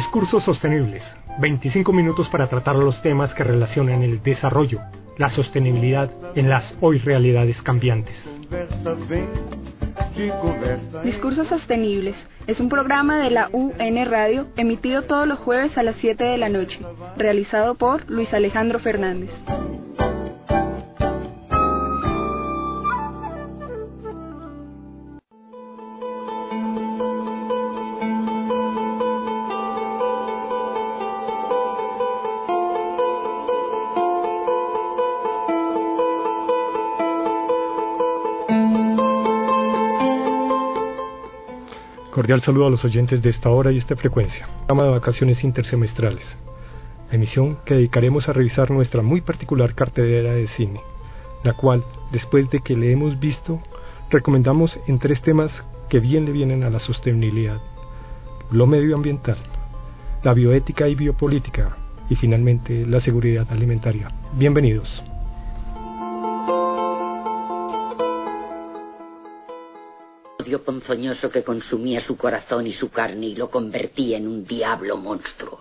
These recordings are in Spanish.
Discursos sostenibles. 25 minutos para tratar los temas que relacionan el desarrollo, la sostenibilidad en las hoy realidades cambiantes. Discursos Sostenibles es un programa de la UN Radio emitido todos los jueves a las 7 de la noche, realizado por Luis Alejandro Fernández. Cordial saludo a los oyentes de esta hora y esta frecuencia. Programa de vacaciones intersemestrales. Emisión que dedicaremos a revisar nuestra muy particular cartelera de cine, la cual, después de que le hemos visto, recomendamos en tres temas que bien le vienen a la sostenibilidad. Lo medioambiental, la bioética y biopolítica, y finalmente la seguridad alimentaria. Bienvenidos. Ponzoñoso que consumía su corazón y su carne y lo convertía en un diablo monstruo.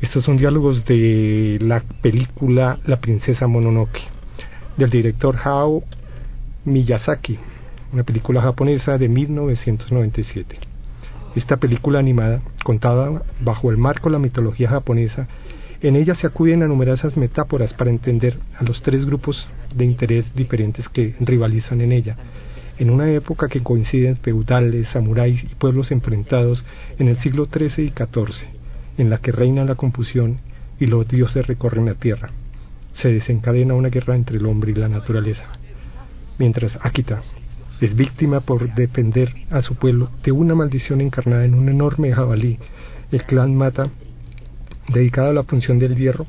Estos son diálogos de la película La princesa Mononoke, del director Hao Miyazaki, una película japonesa de 1997. Esta película animada, contada bajo el marco de la mitología japonesa, en ella se acuden a numerosas metáforas para entender a los tres grupos de interés diferentes que rivalizan en ella, en una época que coinciden feudales, samuráis y pueblos enfrentados en el siglo XIII y XIV, en la que reina la confusión y los dioses recorren la tierra. Se desencadena una guerra entre el hombre y la naturaleza. Mientras Akita es víctima por defender a su pueblo de una maldición encarnada en un enorme jabalí, el clan Mata, dedicado a la función del hierro,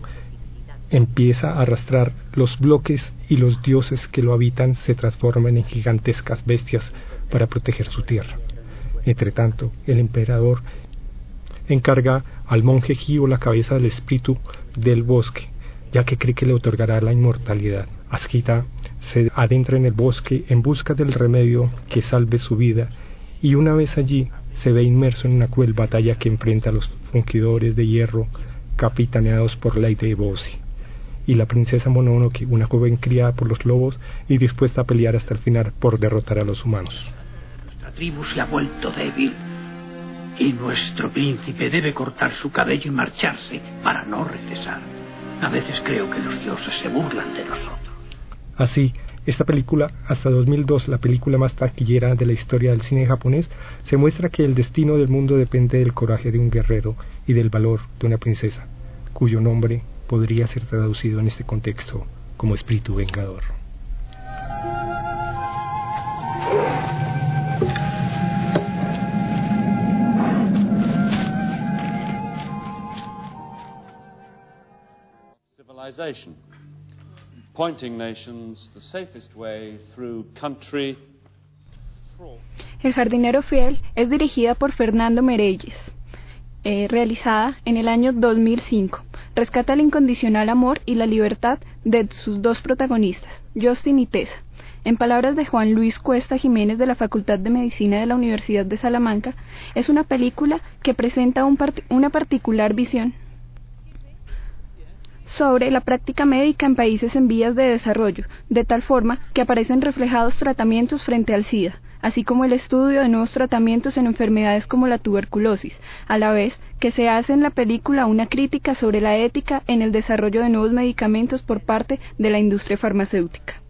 empieza a arrastrar los bloques y los dioses que lo habitan se transforman en gigantescas bestias para proteger su tierra. Entretanto, el emperador encarga al monje Gio la cabeza del espíritu del bosque, ya que cree que le otorgará la inmortalidad. Asquita se adentra en el bosque en busca del remedio que salve su vida y una vez allí se ve inmerso en una cruel batalla que enfrenta a los fungidores de hierro capitaneados por Lady Bossi y la princesa Mononoke, una joven criada por los lobos y dispuesta a pelear hasta el final por derrotar a los humanos. Nuestra tribu se ha vuelto débil y nuestro príncipe debe cortar su cabello y marcharse para no regresar. A veces creo que los dioses se burlan de nosotros. Así, esta película, hasta 2002 la película más taquillera de la historia del cine japonés, se muestra que el destino del mundo depende del coraje de un guerrero y del valor de una princesa, cuyo nombre podría ser traducido en este contexto como espíritu vengador. Civilization, pointing nations the safest way through country. El jardinero fiel es dirigida por Fernando Merelles, eh, realizada en el año 2005 rescata el incondicional amor y la libertad de sus dos protagonistas, Justin y Tessa. En palabras de Juan Luis Cuesta Jiménez de la Facultad de Medicina de la Universidad de Salamanca, es una película que presenta una particular visión sobre la práctica médica en países en vías de desarrollo, de tal forma que aparecen reflejados tratamientos frente al SIDA, así como el estudio de nuevos tratamientos en enfermedades como la tuberculosis, a la vez que se hace en la película una crítica sobre la ética en el desarrollo de nuevos medicamentos por parte de la industria farmacéutica.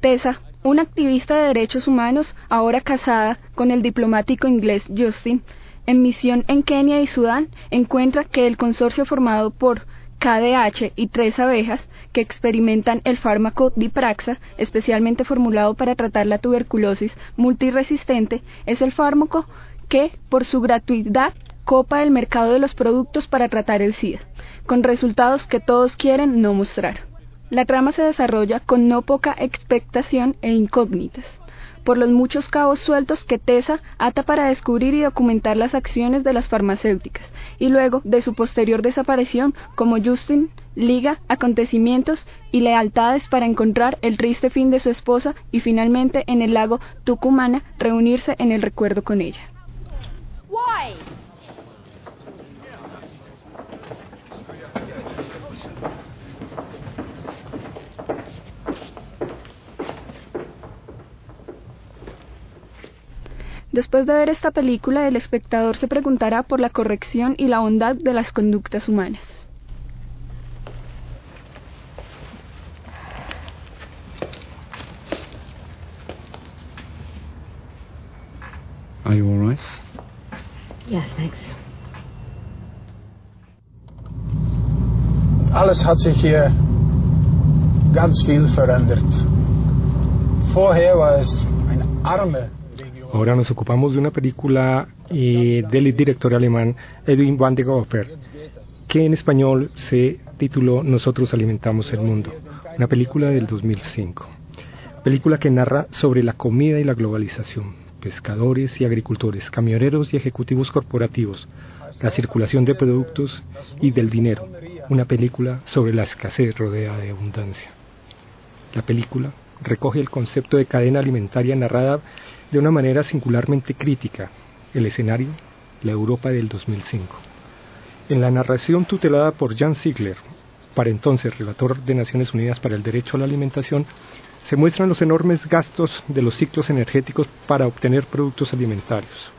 Tessa, una activista de derechos humanos, ahora casada con el diplomático inglés Justin, en misión en Kenia y Sudán, encuentra que el consorcio formado por KDH y tres abejas que experimentan el fármaco Dipraxa, especialmente formulado para tratar la tuberculosis multiresistente, es el fármaco que, por su gratuidad, copa el mercado de los productos para tratar el SIDA, con resultados que todos quieren no mostrar. La trama se desarrolla con no poca expectación e incógnitas por los muchos cabos sueltos que Tessa ata para descubrir y documentar las acciones de las farmacéuticas, y luego de su posterior desaparición, como Justin liga acontecimientos y lealtades para encontrar el triste fin de su esposa y finalmente en el lago Tucumana reunirse en el recuerdo con ella. Después de ver esta película, el espectador se preguntará por la corrección y la bondad de las conductas humanas. Are you all right? Yes, thanks. Alles hat sich hier ganz viel verändert. Vorher war es arme Ahora nos ocupamos de una película eh, del director alemán Edwin van der Gogher, que en español se tituló Nosotros alimentamos el mundo, una película del 2005. Película que narra sobre la comida y la globalización, pescadores y agricultores, camioneros y ejecutivos corporativos, la circulación de productos y del dinero, una película sobre la escasez rodeada de abundancia. La película recoge el concepto de cadena alimentaria narrada de una manera singularmente crítica el escenario, la Europa del 2005. En la narración tutelada por Jan Ziegler, para entonces relator de Naciones Unidas para el Derecho a la Alimentación, se muestran los enormes gastos de los ciclos energéticos para obtener productos alimentarios,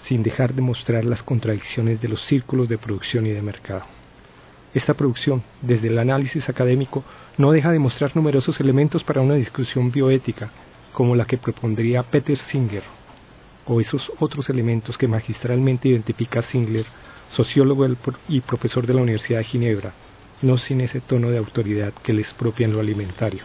sin dejar de mostrar las contradicciones de los círculos de producción y de mercado. Esta producción, desde el análisis académico, no deja de mostrar numerosos elementos para una discusión bioética como la que propondría Peter Singer, o esos otros elementos que magistralmente identifica Singer, sociólogo y profesor de la Universidad de Ginebra, no sin ese tono de autoridad que les propia en lo alimentario.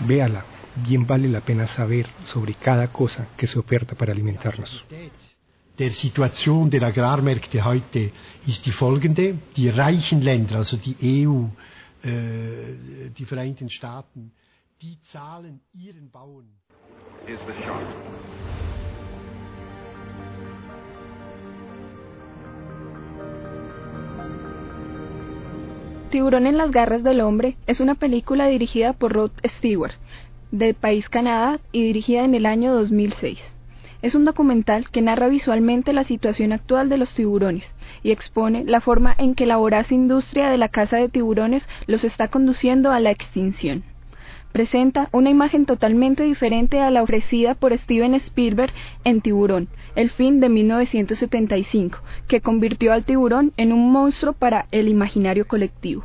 Véala, bien vale la pena saber sobre cada cosa que se oferta para alimentarnos. Der Situation der Agrarmärkte heute ist die folgende. Die reichen Länder, also die EU, äh, die Vereinigten Staaten, die zahlen ihren Bauern. Is the shark. Tiburón en las garras del hombre es una película dirigida por Rod Stewart, del país Canadá y dirigida en el año 2006. Es un documental que narra visualmente la situación actual de los tiburones y expone la forma en que la voraz industria de la caza de tiburones los está conduciendo a la extinción. Presenta una imagen totalmente diferente a la ofrecida por Steven Spielberg en Tiburón, el fin de 1975, que convirtió al tiburón en un monstruo para el imaginario colectivo.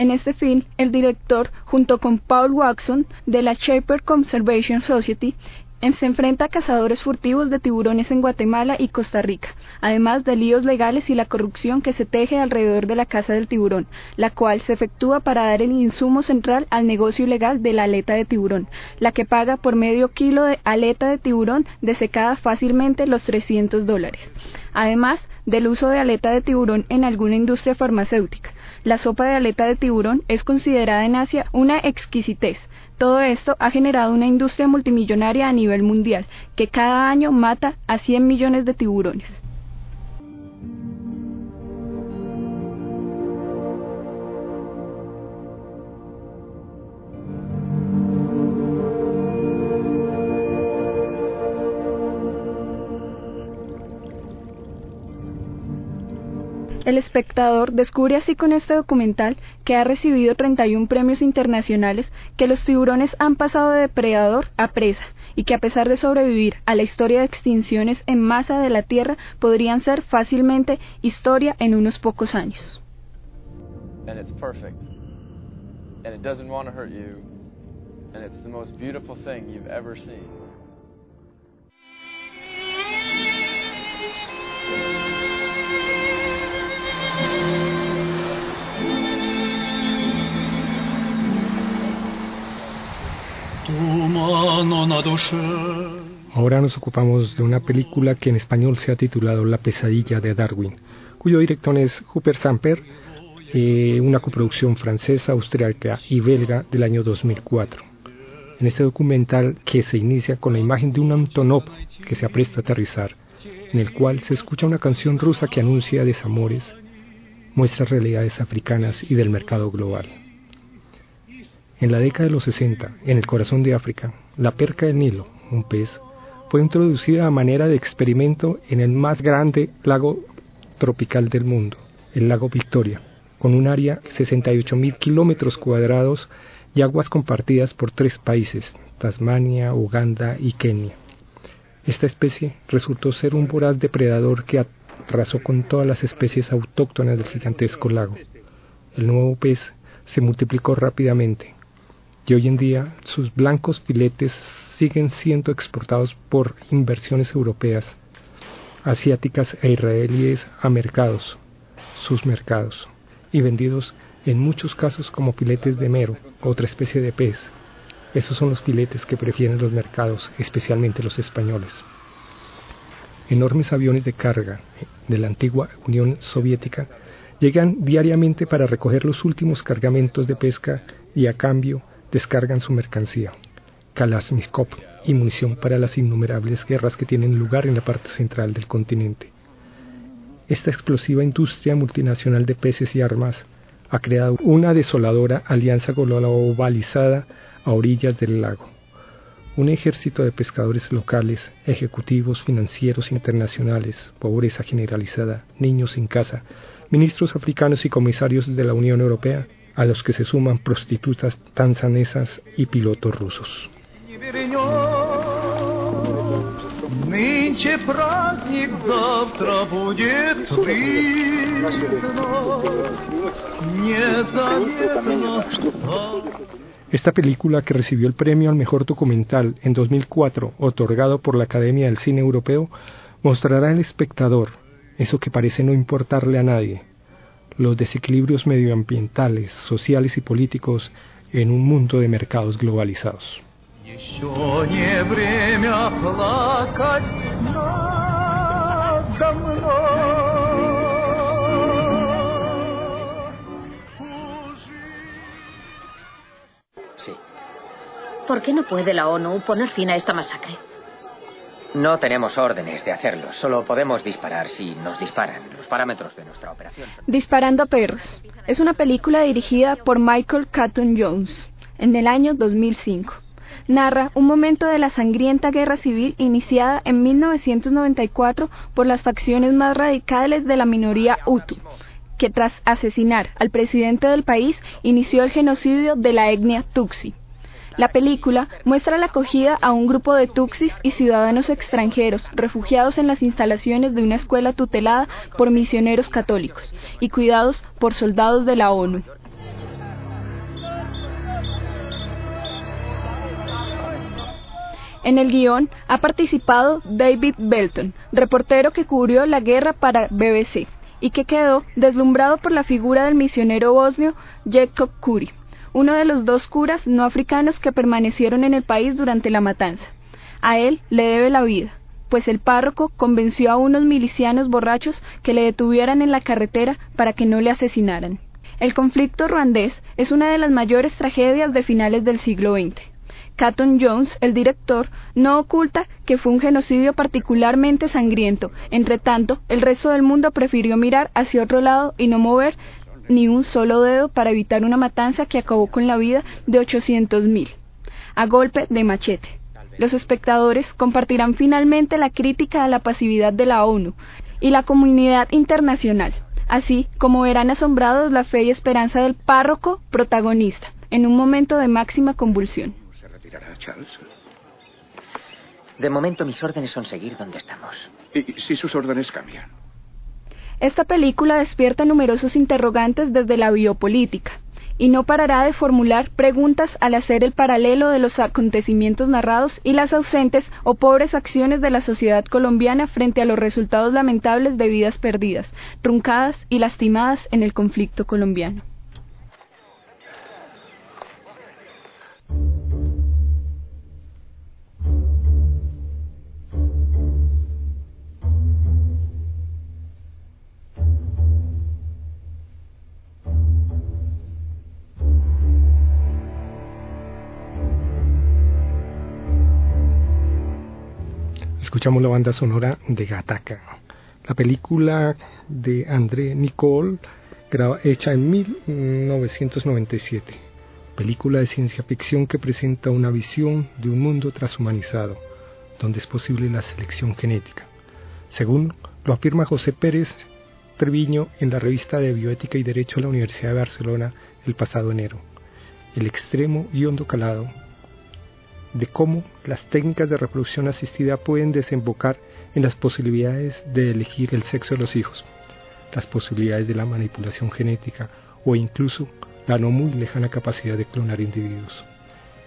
En este fin, el director, junto con Paul Watson de la Shaper Conservation Society, em, se enfrenta a cazadores furtivos de tiburones en Guatemala y Costa Rica, además de líos legales y la corrupción que se teje alrededor de la caza del tiburón, la cual se efectúa para dar el insumo central al negocio ilegal de la aleta de tiburón, la que paga por medio kilo de aleta de tiburón desecada fácilmente los 300 dólares, además del uso de aleta de tiburón en alguna industria farmacéutica, la sopa de aleta de tiburón es considerada en Asia una exquisitez. Todo esto ha generado una industria multimillonaria a nivel mundial, que cada año mata a 100 millones de tiburones. Espectador descubre así con este documental, que ha recibido 31 premios internacionales, que los tiburones han pasado de depredador a presa y que a pesar de sobrevivir a la historia de extinciones en masa de la Tierra, podrían ser fácilmente historia en unos pocos años. And it's perfect. And it doesn't want to hurt you. And it's the most beautiful thing you've ever seen. Ahora nos ocupamos de una película que en español se ha titulado La pesadilla de Darwin, cuyo director es Hooper Samper, eh, una coproducción francesa, austríaca y belga del año 2004. En este documental, que se inicia con la imagen de un Antonov que se apresta a aterrizar, en el cual se escucha una canción rusa que anuncia desamores, muestra realidades africanas y del mercado global. En la década de los 60, en el corazón de África, la perca del Nilo, un pez, fue introducida a manera de experimento en el más grande lago tropical del mundo, el lago Victoria, con un área de 68.000 kilómetros cuadrados y aguas compartidas por tres países, Tasmania, Uganda y Kenia. Esta especie resultó ser un voraz depredador que arrasó con todas las especies autóctonas del gigantesco lago. El nuevo pez se multiplicó rápidamente, y hoy en día sus blancos filetes siguen siendo exportados por inversiones europeas, asiáticas e israelíes a mercados, sus mercados, y vendidos en muchos casos como filetes de mero, otra especie de pez. Esos son los filetes que prefieren los mercados, especialmente los españoles. Enormes aviones de carga de la antigua Unión Soviética llegan diariamente para recoger los últimos cargamentos de pesca y a cambio descargan su mercancía, Kalashnikov y munición para las innumerables guerras que tienen lugar en la parte central del continente. Esta explosiva industria multinacional de peces y armas ha creado una desoladora alianza globalizada a orillas del lago. Un ejército de pescadores locales, ejecutivos financieros internacionales, pobreza generalizada, niños sin casa, ministros africanos y comisarios de la Unión Europea a los que se suman prostitutas tanzanesas y pilotos rusos. Esta película, que recibió el premio al mejor documental en 2004, otorgado por la Academia del Cine Europeo, mostrará al espectador eso que parece no importarle a nadie, los desequilibrios medioambientales, sociales y políticos en un mundo de mercados globalizados. Sí. ¿Por qué no puede la ONU poner fin a esta masacre? No tenemos órdenes de hacerlo, solo podemos disparar si nos disparan los parámetros de nuestra operación. Disparando a perros. Es una película dirigida por Michael Catton Jones en el año 2005. Narra un momento de la sangrienta guerra civil iniciada en 1994 por las facciones más radicales de la minoría Hutu, que tras asesinar al presidente del país inició el genocidio de la etnia Tutsi. La película muestra la acogida a un grupo de tuxis y ciudadanos extranjeros refugiados en las instalaciones de una escuela tutelada por misioneros católicos y cuidados por soldados de la ONU. En el guion ha participado David Belton, reportero que cubrió la guerra para BBC y que quedó deslumbrado por la figura del misionero bosnio Jacob Kuri uno de los dos curas no africanos que permanecieron en el país durante la matanza. A él le debe la vida, pues el párroco convenció a unos milicianos borrachos que le detuvieran en la carretera para que no le asesinaran. El conflicto ruandés es una de las mayores tragedias de finales del siglo XX. Catton Jones, el director, no oculta que fue un genocidio particularmente sangriento. Entre tanto, el resto del mundo prefirió mirar hacia otro lado y no mover ni un solo dedo para evitar una matanza que acabó con la vida de 800.000, a golpe de machete. Los espectadores compartirán finalmente la crítica a la pasividad de la ONU y la comunidad internacional, así como verán asombrados la fe y esperanza del párroco protagonista, en un momento de máxima convulsión. ¿Se retirará Charles? De momento mis órdenes son seguir donde estamos. ¿Y si sus órdenes cambian? Esta película despierta numerosos interrogantes desde la biopolítica y no parará de formular preguntas al hacer el paralelo de los acontecimientos narrados y las ausentes o pobres acciones de la sociedad colombiana frente a los resultados lamentables de vidas perdidas, truncadas y lastimadas en el conflicto colombiano. Escuchamos la banda sonora de Gataca, la película de André Nicole, hecha en 1997, película de ciencia ficción que presenta una visión de un mundo transhumanizado, donde es posible la selección genética. Según lo afirma José Pérez Treviño en la revista de Bioética y Derecho de la Universidad de Barcelona el pasado enero. El extremo y hondo calado de cómo las técnicas de reproducción asistida pueden desembocar en las posibilidades de elegir el sexo de los hijos, las posibilidades de la manipulación genética o incluso la no muy lejana capacidad de clonar individuos.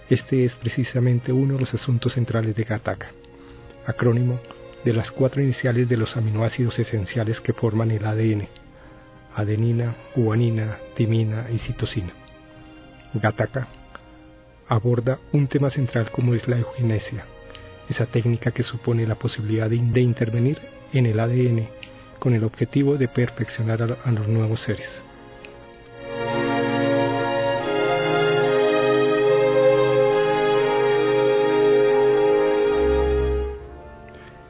Este es precisamente uno de los asuntos centrales de GATACA, acrónimo de las cuatro iniciales de los aminoácidos esenciales que forman el ADN, adenina, guanina, timina y citosina. GATACA aborda un tema central como es la eugenesia, esa técnica que supone la posibilidad de, intervenir en el ADN con el objetivo de perfeccionar a, los nuevos seres.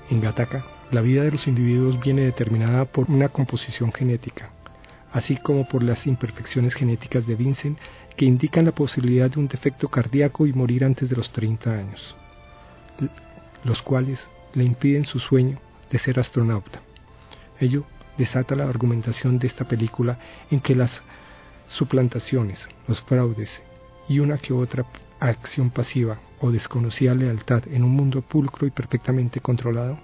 En Gataka, la vida de los individuos viene determinada por una composición genética, así como por las imperfecciones genéticas de Vincent que indican la posibilidad de un defecto cardíaco y morir antes de los 30 años, los cuales le impiden su sueño de ser astronauta. Ello desata la argumentación de esta película en que las suplantaciones, los fraudes y una que otra acción pasiva o desconocida lealtad en un mundo pulcro y perfectamente controlado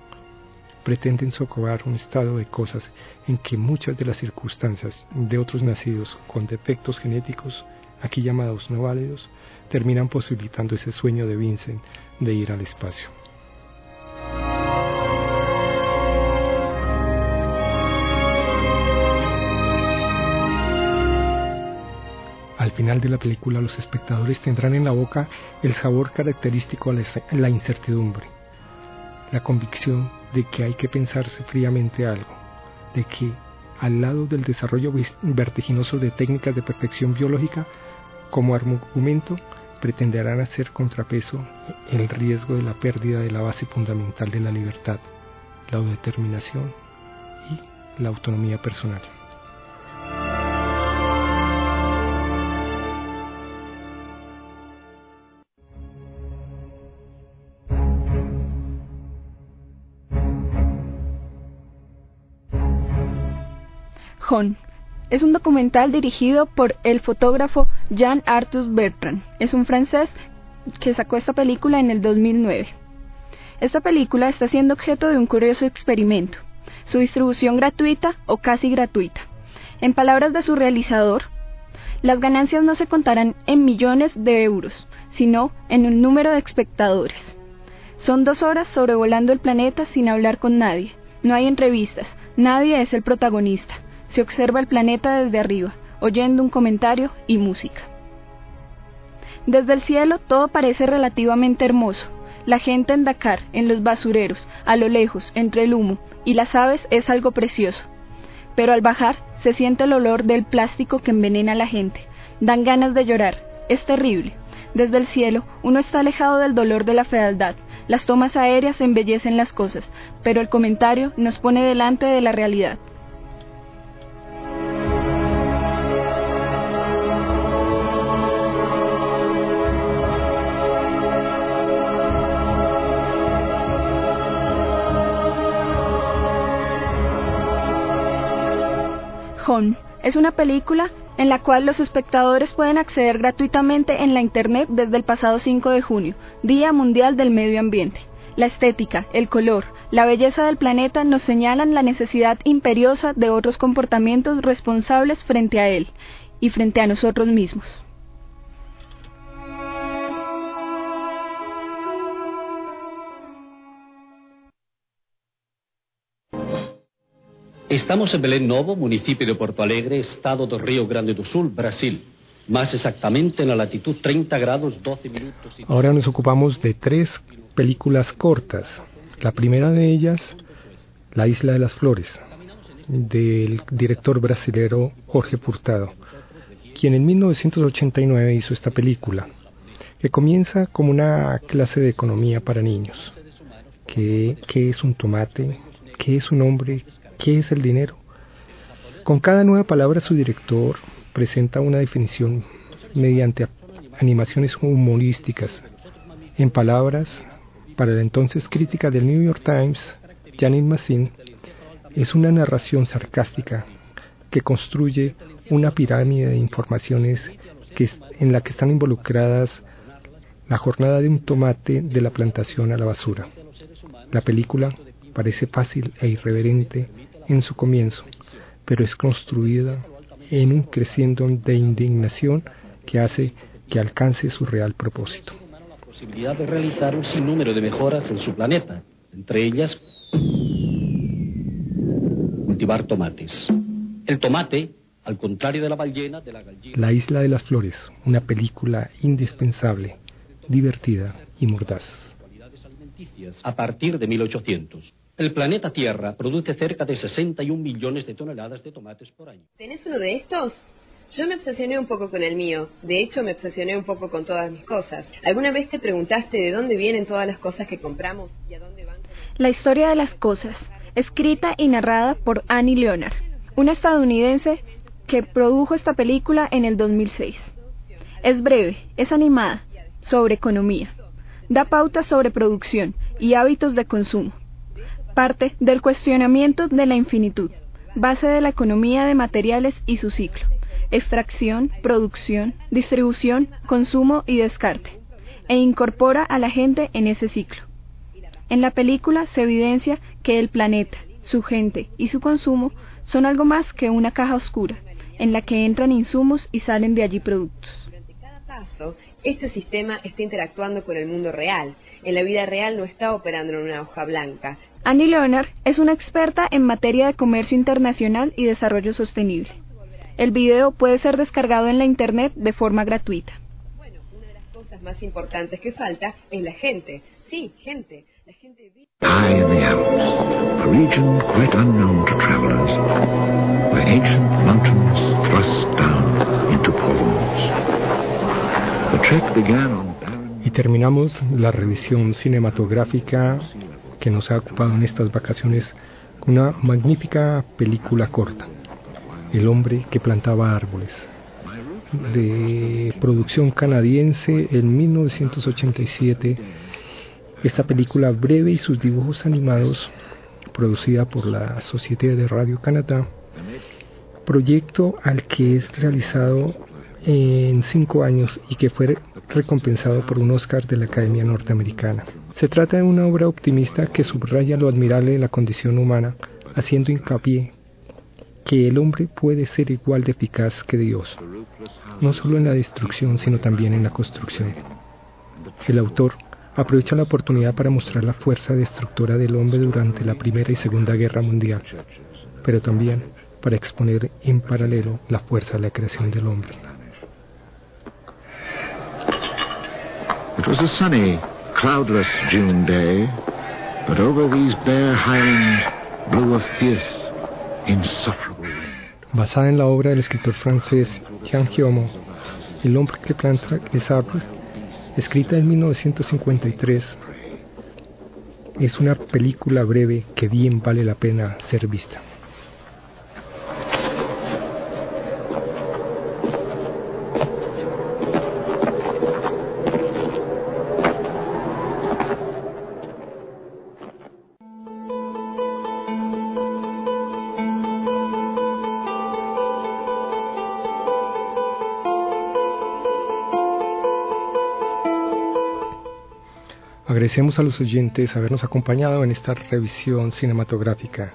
pretenden socorrer un estado de cosas en que muchas de las circunstancias de otros nacidos con defectos genéticos aquí llamados no válidos, terminan posibilitando ese sueño de Vincent de ir al espacio. Al final de la película los espectadores tendrán en la boca el sabor característico a la incertidumbre, la convicción de que hay que pensarse fríamente algo, de que al lado del desarrollo vertiginoso de técnicas de perfección biológica como argumento pretenderán hacer contrapeso el riesgo de la pérdida de la base fundamental de la libertad, la autodeterminación y la autonomía personal. Es un documental dirigido por el fotógrafo Jean Arthus Bertrand. Es un francés que sacó esta película en el 2009. Esta película está siendo objeto de un curioso experimento, su distribución gratuita o casi gratuita. En palabras de su realizador, las ganancias no se contarán en millones de euros, sino en un número de espectadores. Son dos horas sobrevolando el planeta sin hablar con nadie. No hay entrevistas, nadie es el protagonista se observa el planeta desde arriba, oyendo un comentario y música. Desde el cielo todo parece relativamente hermoso. La gente en Dakar, en los basureros, a lo lejos, entre el humo y las aves es algo precioso. Pero al bajar se siente el olor del plástico que envenena a la gente. Dan ganas de llorar. Es terrible. Desde el cielo uno está alejado del dolor de la fealdad. Las tomas aéreas embellecen las cosas, pero el comentario nos pone delante de la realidad. Es una película en la cual los espectadores pueden acceder gratuitamente en la Internet desde el pasado 5 de junio, Día Mundial del Medio Ambiente. La estética, el color, la belleza del planeta nos señalan la necesidad imperiosa de otros comportamientos responsables frente a él y frente a nosotros mismos. Estamos en Belém Novo, municipio de Porto Alegre, estado do Río Grande do Sul, Brasil. Más exactamente en la latitud 30 grados 12 minutos. Y... Ahora nos ocupamos de tres películas cortas. La primera de ellas, La Isla de las Flores, del director brasilero Jorge Purtado, quien en 1989 hizo esta película, que comienza como una clase de economía para niños. ¿Qué, qué es un tomate? ¿Qué es un hombre? ¿Qué es el dinero? Con cada nueva palabra su director presenta una definición mediante animaciones humorísticas. En palabras, para la entonces crítica del New York Times, Janine Massin, es una narración sarcástica que construye una pirámide de informaciones en la que están involucradas la jornada de un tomate de la plantación a la basura. La película parece fácil e irreverente en su comienzo, pero es construida en un creciendo de indignación que hace que alcance su real propósito. La posibilidad de realizar un sinnúmero de mejoras en su planeta, entre ellas cultivar tomates. El tomate, al contrario de la ballena, de la gallina... La Isla de las Flores, una película indispensable, divertida y mordaz. A partir de 1800. El planeta Tierra produce cerca de 61 millones de toneladas de tomates por año. ¿Tenés uno de estos? Yo me obsesioné un poco con el mío. De hecho, me obsesioné un poco con todas mis cosas. ¿Alguna vez te preguntaste de dónde vienen todas las cosas que compramos y a dónde van? La historia de las cosas, escrita y narrada por Annie Leonard, una estadounidense que produjo esta película en el 2006. Es breve, es animada, sobre economía. Da pautas sobre producción y hábitos de consumo parte del cuestionamiento de la infinitud, base de la economía de materiales y su ciclo, extracción, producción, distribución, consumo y descarte, e incorpora a la gente en ese ciclo. En la película se evidencia que el planeta, su gente y su consumo son algo más que una caja oscura, en la que entran insumos y salen de allí productos. Durante cada paso, este sistema está interactuando con el mundo real. En la vida real no está operando en una hoja blanca, Annie Leonard es una experta en materia de comercio internacional y desarrollo sostenible. El video puede ser descargado en la internet de forma gratuita. Bueno, una de las cosas más importantes que falta es la gente. Sí, gente. La gente High in the Alps, a region quite unknown to travelers, where ancient mountains thrust down into pools. The trek began on y terminamos la revisión cinematográfica que nos ha ocupado en estas vacaciones una magnífica película corta, El hombre que plantaba árboles, de producción canadiense en 1987. Esta película breve y sus dibujos animados, producida por la Sociedad de Radio Canadá, proyecto al que es realizado en cinco años y que fue recompensado por un Oscar de la Academia Norteamericana. Se trata de una obra optimista que subraya lo admirable de la condición humana, haciendo hincapié que el hombre puede ser igual de eficaz que Dios, no solo en la destrucción, sino también en la construcción. El autor aprovecha la oportunidad para mostrar la fuerza destructora del hombre durante la Primera y Segunda Guerra Mundial, pero también para exponer en paralelo la fuerza de la creación del hombre. It was a sunny, cloudless June day, but over these bare highlands blew a fierce, insufferable wind. Basada en la obra del escritor francés Jean Giomo, El hombre que planta les árboles, escrita en 1953, es una película breve que bien vale la pena ser vista. Agradecemos a los oyentes habernos acompañado en esta revisión cinematográfica.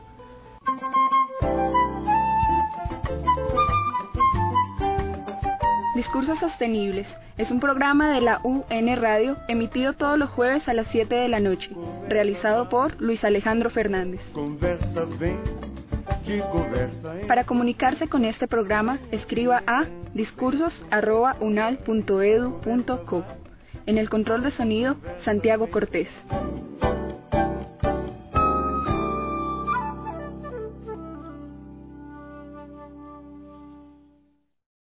Discursos Sostenibles es un programa de la UN Radio emitido todos los jueves a las 7 de la noche, realizado por Luis Alejandro Fernández. Para comunicarse con este programa, escriba a discursos.unal.edu.co. En el control de sonido, Santiago Cortés.